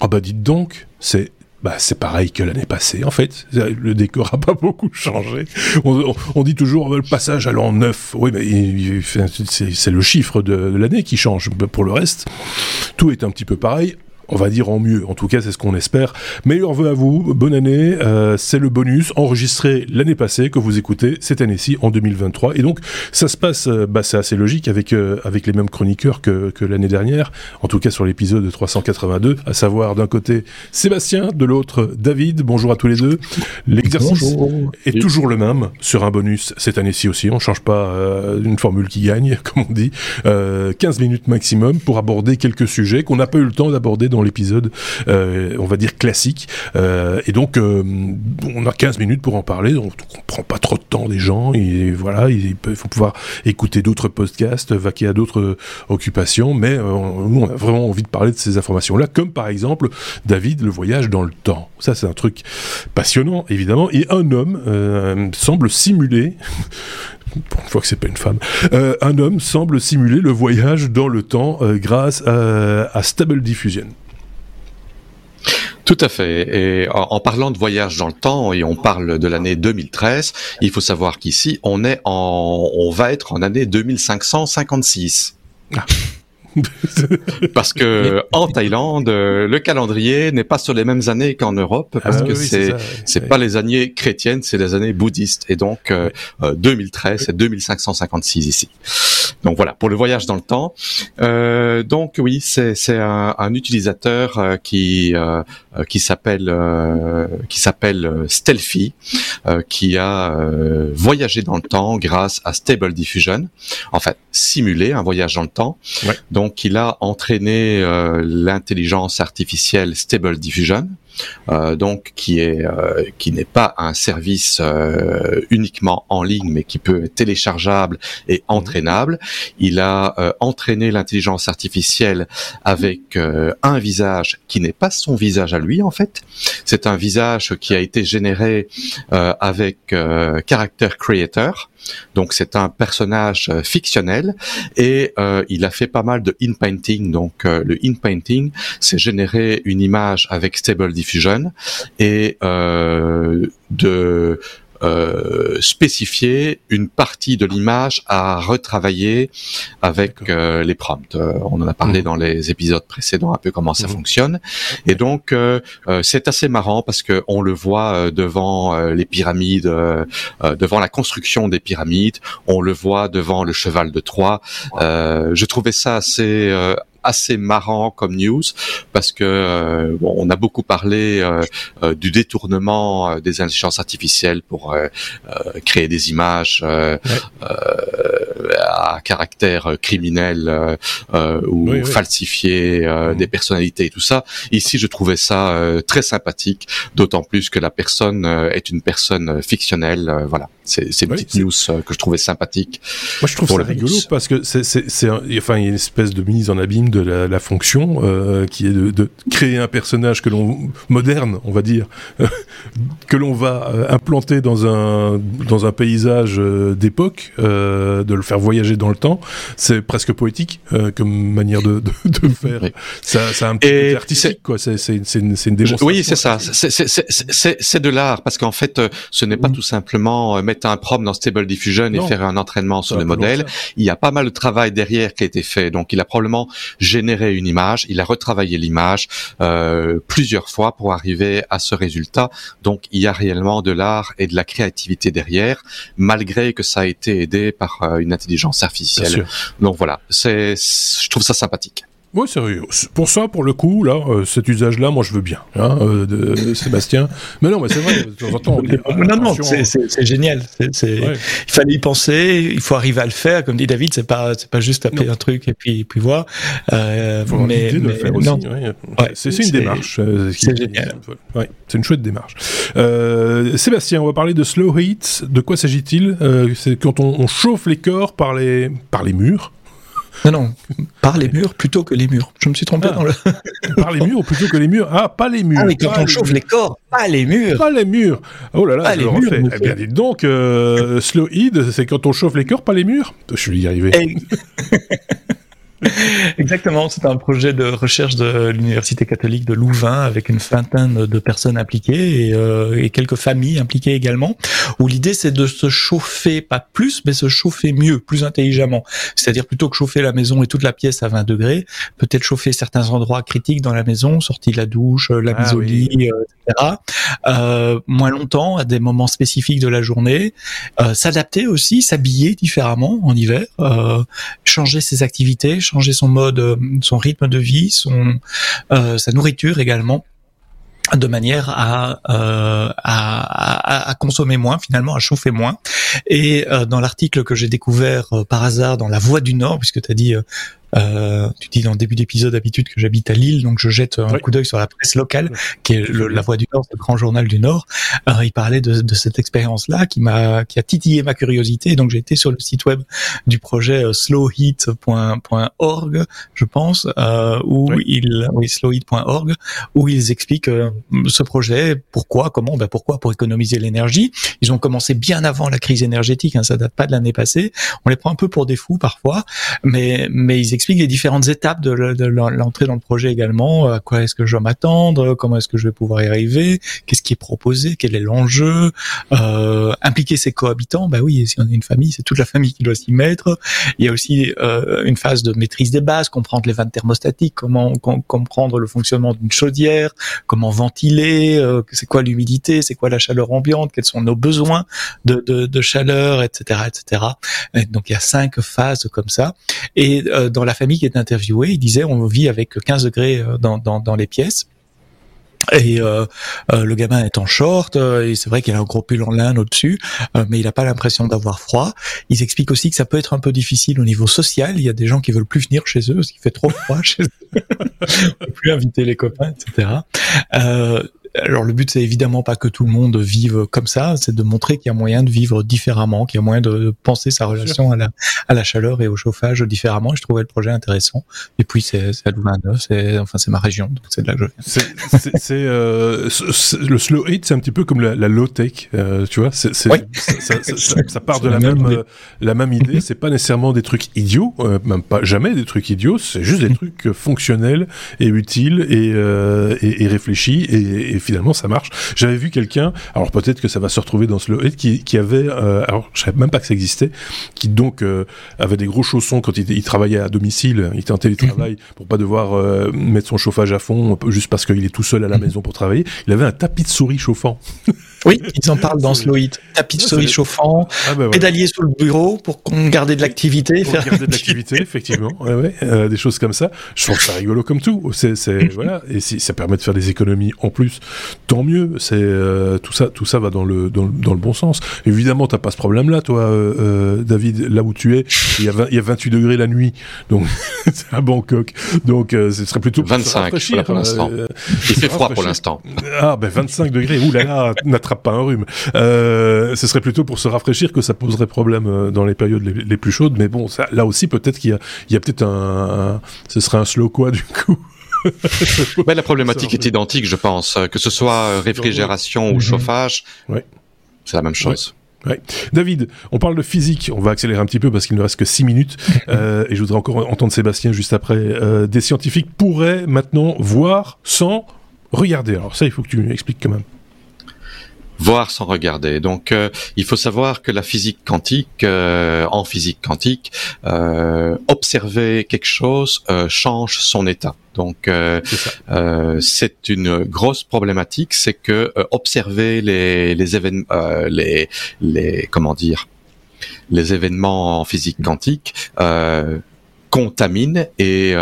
Ah bah dites donc, c'est bah, c'est pareil que l'année passée, en fait. Le décor a pas beaucoup changé. On, dit toujours le passage à l'an 9. Oui, mais c'est le chiffre de l'année qui change. Pour le reste, tout est un petit peu pareil on va dire en mieux. En tout cas, c'est ce qu'on espère. Meilleur vœu à vous, bonne année. Euh, c'est le bonus enregistré l'année passée que vous écoutez cette année-ci en 2023. Et donc, ça se passe, euh, bah, c'est assez logique avec euh, avec les mêmes chroniqueurs que, que l'année dernière. En tout cas, sur l'épisode 382, à savoir d'un côté Sébastien, de l'autre David. Bonjour à tous les deux. L'exercice est toujours le même sur un bonus cette année-ci aussi. On change pas une formule qui gagne, comme on dit. 15 minutes maximum pour aborder quelques sujets qu'on n'a pas eu le temps d'aborder dans l'épisode, euh, on va dire classique. Euh, et donc, euh, on a 15 minutes pour en parler, donc on prend pas trop de temps des gens. Et voilà, il faut pouvoir écouter d'autres podcasts, vaquer à d'autres occupations, mais nous, on a vraiment envie de parler de ces informations-là, comme par exemple David, le voyage dans le temps. Ça, c'est un truc passionnant, évidemment. Et un homme semble simuler pour une fois que c'est pas une femme, un homme semble simuler le voyage dans le temps grâce à Stable Diffusion. Tout à fait. Et en, parlant de voyage dans le temps, et on parle de l'année 2013, il faut savoir qu'ici, on est en, on va être en année 2556. Ah. parce que en Thaïlande, le calendrier n'est pas sur les mêmes années qu'en Europe, parce ah que c'est c'est pas les années chrétiennes, c'est les années bouddhistes. Et donc 2013, euh, c'est 2556 ici. Donc voilà pour le voyage dans le temps. Euh, donc oui, c'est un, un, utilisateur euh, qui euh, qui s'appelle euh, qui s'appelle Stelfy, qui a voyagé dans le temps grâce à Stable Diffusion. En fait, simulé un voyage dans le temps. Donc il a entraîné l'intelligence artificielle Stable Diffusion euh, donc qui est euh, qui n'est pas un service euh, uniquement en ligne, mais qui peut être téléchargeable et mhm. entraînable. Il a entraîné l'intelligence artificielle avec un visage qui n'est pas son visage à lui en fait. C'est un visage qui a été généré avec Character Creator. Donc c'est un personnage fictionnel et il a fait pas mal de in-painting. Donc le in-painting, c'est générer une image avec Stable Diffusion Fusion et euh, de euh, spécifier une partie de l'image à retravailler avec euh, les prompts. on en a parlé mmh. dans les épisodes précédents un peu comment ça mmh. fonctionne. Et donc c'est assez marrant parce que on le voit devant les pyramides, devant la construction des pyramides, on le voit devant le cheval de Troie. je trouvais ça assez assez marrant comme news parce que euh, bon, on a beaucoup parlé euh, euh, du détournement des intelligences artificielles pour créer des images à caractère criminel ou falsifier mm. des personnalités et tout ça. Ici, je trouvais ça très sympathique, d'autant plus que la personne est une personne fictionnelle. voilà, c'est une petite news que je trouvais sympathique. Moi, je trouve ça rigolo parce que c'est enfin il y a une espèce de mise en abîme de la, la fonction euh, qui est de, de, créer un personnage que l'on moderne, on va dire, que l'on va euh, implanter dans un dans un paysage euh, d'époque, euh, de le faire voyager dans le temps. C'est presque poétique comme manière de, de, faire. Ça, ça a un petit côté artistique, quoi. C'est c'est une, une démonstration. Oui, c'est ça. C'est de l'art parce qu'en fait, ce n'est pas mm. tout simplement mettre un prompt dans Stable Diffusion et faire un entraînement sur le modèle. Il y a pas mal de travail derrière qui a été fait. Donc, il a probablement généré une image, il a retravaillé l'image euh, plusieurs fois pour arriver à ce résultat. Donc, il y a réellement de l'art et de la créativité derrière, malgré que ça a été aidé par euh, une intelligence artificielle. Donc voilà, c'est, je trouve ça sympathique. Oui, sérieux. Pour ça, pour le coup, là, euh, cet usage-là, moi, je veux bien, hein, euh, de, Sébastien. Mais non, mais c'est vrai, de temps en temps. non, non, c'est génial. Il fallait y penser, il faut arriver à le faire. Comme dit David, c'est pas, c'est pas juste taper un truc et puis, puis voir. Euh, faut mais, mais, de le faire aussi. Ouais. c'est, une démarche. Euh, c'est génial. C'est une chouette démarche. Sébastien, on va parler de slow heat. De quoi s'agit-il? C'est quand on, on chauffe les corps par les, par les murs. Non, non, par les murs plutôt que les murs. Je me suis trompé ah. dans le. par les murs plutôt que les murs? Ah, pas les murs. Ah, mais quand on chauffe les corps, pas les murs. Pas les murs. Oh là là, je les murs. Eh bien, dites donc, euh, slow heat, c'est quand on chauffe les corps, pas les murs? Je suis y arrivé. Exactement, c'est un projet de recherche de l'Université catholique de Louvain avec une vingtaine de personnes impliquées et, euh, et quelques familles impliquées également, où l'idée c'est de se chauffer, pas plus, mais se chauffer mieux, plus intelligemment. C'est-à-dire plutôt que chauffer la maison et toute la pièce à 20 degrés, peut-être chauffer certains endroits critiques dans la maison, sortie de la douche, la mise ah au lit, euh, etc. Euh, moins longtemps, à des moments spécifiques de la journée, euh, s'adapter aussi, s'habiller différemment en hiver, euh, changer ses activités, changer son mode, euh, son rythme de vie, son euh, sa nourriture également de manière à, euh, à, à, consommer moins finalement, à chauffer moins. Et euh, dans l'article que j'ai découvert par hasard dans La Voix du Nord, puisque tu as dit euh, tu dis dans le début d'épisode d'habitude que j'habite à Lille, donc je jette un coup d'œil sur la presse locale, qui est La Voix du Nord, le grand journal du Nord. Alors, il parlait de, de cette expérience-là qui m'a qui a titillé ma curiosité. Donc j'ai été sur le site web du projet euh, slowheat.org, je pense, euh, où oui. il oui slowheat.org, où ils expliquent euh, ce projet, pourquoi, comment, ben pourquoi pour économiser l'énergie. Ils ont commencé bien avant la crise énergétique, hein, ça date pas de l'année passée. On les prend un peu pour des fous parfois, mais mais ils explique les différentes étapes de, l'entrée dans le projet également. À quoi est-ce que je dois m'attendre? Comment est-ce que je vais pouvoir y arriver? Qu'est-ce qui est proposé? Quel est l'enjeu? Euh, Impliquer ses cohabitants? Bah oui, si on a une famille, c'est toute la famille qui doit s'y mettre. Il y a aussi euh, une phase de maîtrise des bases, comprendre les vannes thermostatiques, comment comprendre le fonctionnement d'une chaudière, comment ventiler, euh, c'est quoi l'humidité, c'est quoi la chaleur ambiante, quels sont nos besoins de, chaleur, etc., etc. Et donc il y a cinq phases comme ça. Et euh, dans famille qui est interviewée, il disait on vit avec 15 degrés euh, dans, dans, les pièces. Et euh, euh, le gamin est en short, et c'est vrai qu'il a un gros pull en lin au-dessus, mais il n'a pas l'impression d'avoir froid. Ils expliquent aussi que ça peut être un peu difficile au niveau social. Il y a des gens qui veulent plus venir chez eux parce qu'il fait trop froid chez eux. On peut plus inviter les copains, etc. Euh, alors le but c'est évidemment pas que tout le monde vive comme ça, c'est de montrer qu'il y a moyen de vivre différemment, qu'il y a moyen de penser sa relation à la, à la chaleur et au chauffage différemment. Je trouvais le projet intéressant. Et puis c'est à Louvain-Neuf, c'est enfin c'est ma région, donc c'est de là que je viens. C'est euh, le slow heat, c'est un petit peu comme la, la low tech, euh, tu vois. C'est oui. ça, ça, ça, ça, part de la, même, même la même idée. C'est pas nécessairement des trucs idiots, euh, même pas jamais des trucs idiots. C'est juste des trucs fonctionnels et utiles et, euh, et, et réfléchis et, et finalement ça marche. J'avais vu quelqu'un, alors peut-être que ça va se retrouver dans ce Head, qui, qui avait, euh, alors je savais même pas que ça existait, qui donc euh, avait des gros chaussons quand il, il, travaillait à domicile, il était en télétravail pour pas devoir euh, mettre son chauffage à fond juste parce qu'il est tout seul à la maison pour travailler. Il avait un tapis de souris chauffant. Oui, ils en parlent dans Slow It. Tapis de souris chauffant, ah bah voilà. pédalier sous le bureau pour garder de l'activité. Pour faire garder de l'activité, effectivement. Ouais, ouais, euh, des choses comme ça. Je trouve ça rigolo comme tout. C'est, c'est voilà. Et si ça permet de faire des économies en plus, tant mieux. C'est euh, tout ça, tout ça va dans le dans, dans le bon sens. Évidemment, t'as pas ce problème-là, toi, euh, David, là où tu es. Il y a 20, il y a 28 degrés la nuit, donc c'est à Bangkok. Donc euh, ce serait plutôt 25 pour, pour l'instant. il fait froid pour l'instant. Ah ben 25 degrés. Ouh là là, pas un rhume. Euh, ce serait plutôt pour se rafraîchir que ça poserait problème dans les périodes les, les plus chaudes. Mais bon, ça, là aussi peut-être qu'il y a, il y a peut-être un, un, ce serait un slow quoi du coup. Mais la problématique est identique, je pense, que ce soit réfrigération ou chauffage. Ouais. C'est la même chose. Ouais. David, on parle de physique, on va accélérer un petit peu parce qu'il ne reste que 6 minutes euh, et je voudrais encore entendre Sébastien juste après. Euh, des scientifiques pourraient maintenant voir sans regarder. Alors ça, il faut que tu expliques quand même voir sans regarder. Donc, euh, il faut savoir que la physique quantique, euh, en physique quantique, euh, observer quelque chose euh, change son état. Donc, euh, c'est une grosse problématique, c'est que observer les, les événements, les, les, comment dire, les événements en physique quantique contamine et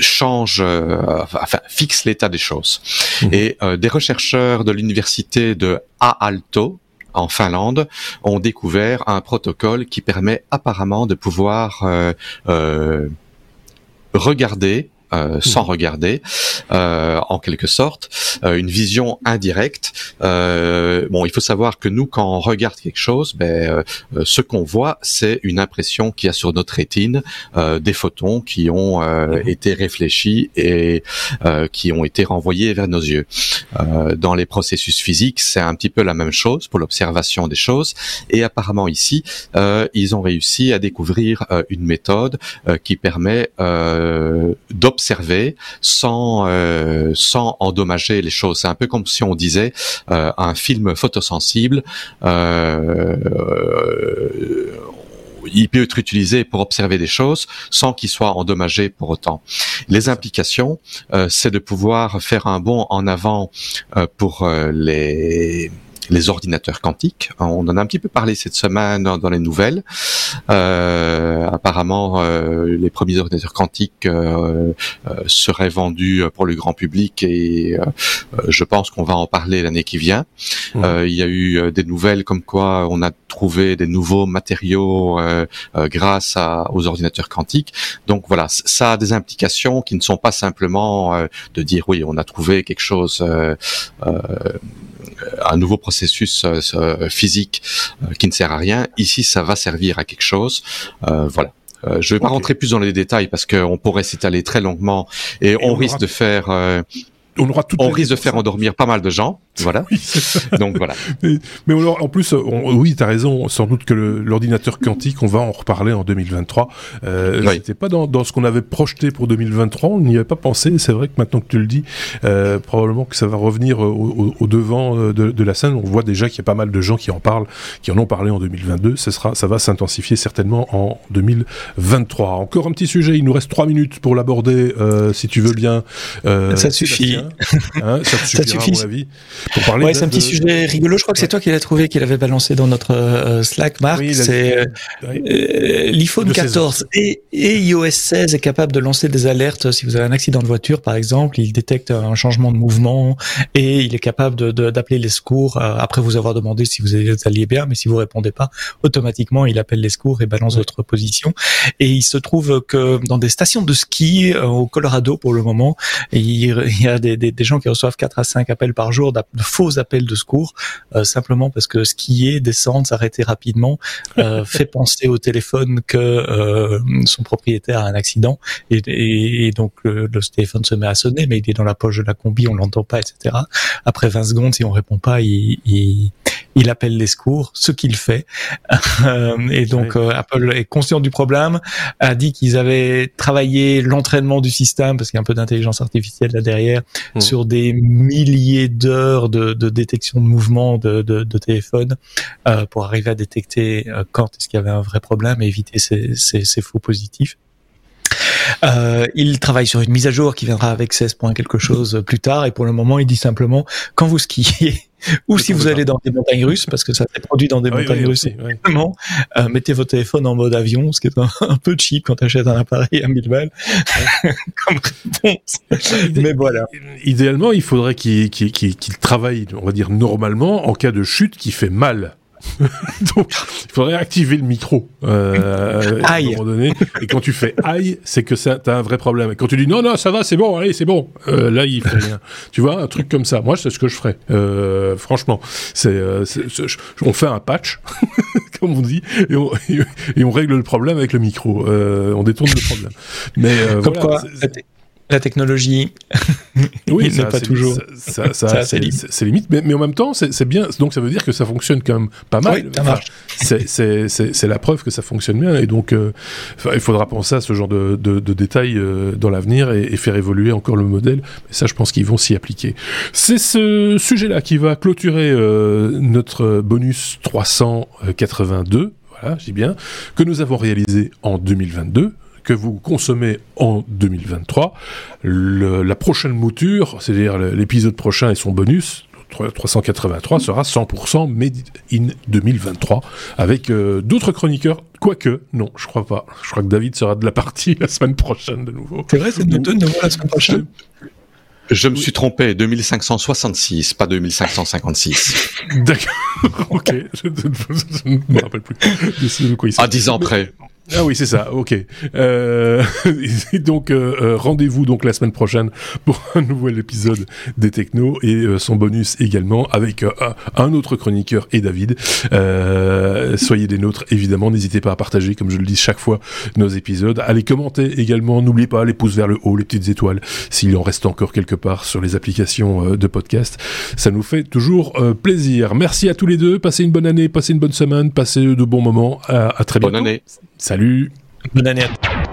change, euh, enfin fixe l'état des choses. Mmh. Et euh, des chercheurs de l'université de Aalto en Finlande ont découvert un protocole qui permet apparemment de pouvoir euh, euh regarder euh, sans mmh. regarder, euh, en quelque sorte, euh, une vision indirecte. Bon, il faut savoir que nous, quand on regarde quelque chose, ben, ce qu'on voit, c'est une impression qu'il y a sur notre rétine, des photons qui ont été réfléchis et qui ont été renvoyés vers nos yeux. dans les processus physiques, c'est un petit peu la même chose pour l'observation des choses. Et apparemment ici, ils ont réussi à découvrir une méthode qui permet d'observer sans euh, sans endommager les choses. C'est un peu comme si on disait euh, un film photosensible. Euh, il peut être utilisé pour observer des choses sans qu'il soit endommagé pour autant. Les implications, c'est de pouvoir faire un bond en avant pour les les ordinateurs quantiques. On en a un petit peu parlé cette semaine dans, les nouvelles. Euh, apparemment, euh, les premiers ordinateurs quantiques euh, seraient vendus pour le grand public et je pense qu'on va en parler l'année qui vient. Mmh. il y a eu des nouvelles comme quoi on a trouvé des nouveaux matériaux grâce à, aux ordinateurs quantiques. Donc voilà, ça a des implications qui ne sont pas simplement de dire oui, on a trouvé quelque chose euh, un nouveau processus euh, euh, physique qui ne sert à rien. Ici, ça va servir à quelque chose. voilà. je ne vais pas rentrer plus dans les détails parce qu'on pourrait s'étaler très longuement et, on, risque de faire on aura tout. On risque de faire endormir pas mal de gens. Voilà. Donc voilà. Mais, mais en plus, on, oui, t'as raison. Sans doute que l'ordinateur quantique, on va en reparler en 2023. Euh, C'était pas dans, dans ce qu'on avait projeté pour 2023. On n'y avait pas pensé. C'est vrai que maintenant que tu le dis, euh, probablement que ça va revenir au, au, devant euh, de, de, la scène. On voit déjà qu'il y a pas mal de gens qui en parlent, qui en ont parlé en 2022. Ça sera, ça va s'intensifier certainement en 2023. Encore un petit sujet. Il nous reste trois minutes pour l'aborder, euh, si tu veux bien. Euh, ça suffit. Hein, ça, te suffira, à mon avis. Ouais, c'est un petit sujet rigolo. Je crois que c'est toi qui l'as trouvé, qui l'avait balancé dans notre euh, Slack, Marc. c'est euh, euh, l'iPhone 14 et, et, iOS 16 est capable de lancer des alertes si vous avez un accident de voiture, par exemple. Il détecte un changement de mouvement et il est capable d'appeler de, les secours après vous avoir demandé si vous alliez bien, mais si vous répondez pas, automatiquement il appelle les secours et balance votre position. Et il se trouve que dans des stations de ski au Colorado pour le moment, il y a des, des, des gens qui reçoivent 4 à 5 appels par jour, de faux appels de secours, euh, simplement parce que skier, descendre, s'arrêter rapidement, euh, fait penser au téléphone que euh, son propriétaire a un accident, et, et, donc le, le, téléphone se met à sonner, mais il est dans la poche de la combi, on l'entend pas, etc. Après 20 secondes, si on répond pas, il, il il appelle les secours, ce qu'il fait. Euh, et donc euh, Apple est conscient du problème, a dit qu'ils avaient travaillé l'entraînement du système, parce qu'il y a un peu d'intelligence artificielle là derrière, mmh. sur des milliers d'heures de, de, détection de mouvement de, de, de téléphone euh, pour arriver à détecter quand est-ce qu'il y avait un vrai problème et éviter ces, ces, ces faux positifs. Euh, il travaille sur une mise à jour qui viendra avec 16 points quelque chose plus tard et pour le moment il dit simplement quand vous skiez ou si vous allez dans des montagnes russes, parce que ça s'est produit dans des montagnes russes, euh, mettez votre téléphone en mode avion, ce qui est un, peu cheap quand tu achètes un appareil à 1000 balles comme réponse. Mais voilà. Idéalement, il faudrait qu'il travaille, on va dire normalement, en cas de chute qui fait mal. Donc, il faudrait activer le micro euh, à un moment donné. Et quand tu fais aïe, c'est que ça, t'as un vrai problème. Et quand tu dis non, non, ça va, c'est bon, allez, c'est bon, euh, là, il fait rien. tu vois, un truc comme ça. Moi, c'est ce que je ferais. Euh, franchement, c'est, euh, on fait un patch, comme on dit, et on, et on, règle le problème avec le micro. Euh, on détourne le problème. Mais comme voilà, quoi, la technologie oui, n'est pas toujours. Ça, ça, c'est limite, mais, mais, en même temps, c'est bien. Donc ça veut dire que ça fonctionne quand même pas mal. Oui, c'est la preuve que ça fonctionne bien, et donc euh, il faudra penser à ce genre de, de, de détails euh, dans l'avenir et, et, faire évoluer encore le modèle. Mais ça, je pense qu'ils vont s'y appliquer. C'est ce sujet-là qui va clôturer euh, notre bonus 382 voilà, je dis bien, que nous avons réalisé en 2022 que vous consommez en 2023. la prochaine mouture, c'est-à-dire l'épisode prochain et son bonus, 383 sera 100% made in 2023 avec euh, d'autres chroniqueurs. Quoique, non, je crois pas. Je crois que David sera de la partie la semaine prochaine de nouveau. C'est vrai, c'est de nouveau la semaine prochaine. Je me suis trompé, 2566, pas 2556. D'accord, ok, je, ne me rappelle plus de quoi il À 10 ans près. Ah oui, c'est ça. Ok. Euh, donc euh, euh, rendez-vous donc la semaine prochaine pour un nouvel épisode des Technos et son bonus également avec un autre chroniqueur et David. soyez des nôtres évidemment. N'hésitez pas à partager, comme je le dis chaque fois, nos épisodes. Allez commenter également. N'oubliez pas les pouces vers le haut, les petites étoiles, s'il en reste encore quelque part sur les applications de podcast. Ça nous fait toujours plaisir. Merci à tous les deux. Passez une bonne année, passez une bonne semaine, passez de bons moments. À, à très bientôt. Bonne année. Salut. Bonne année à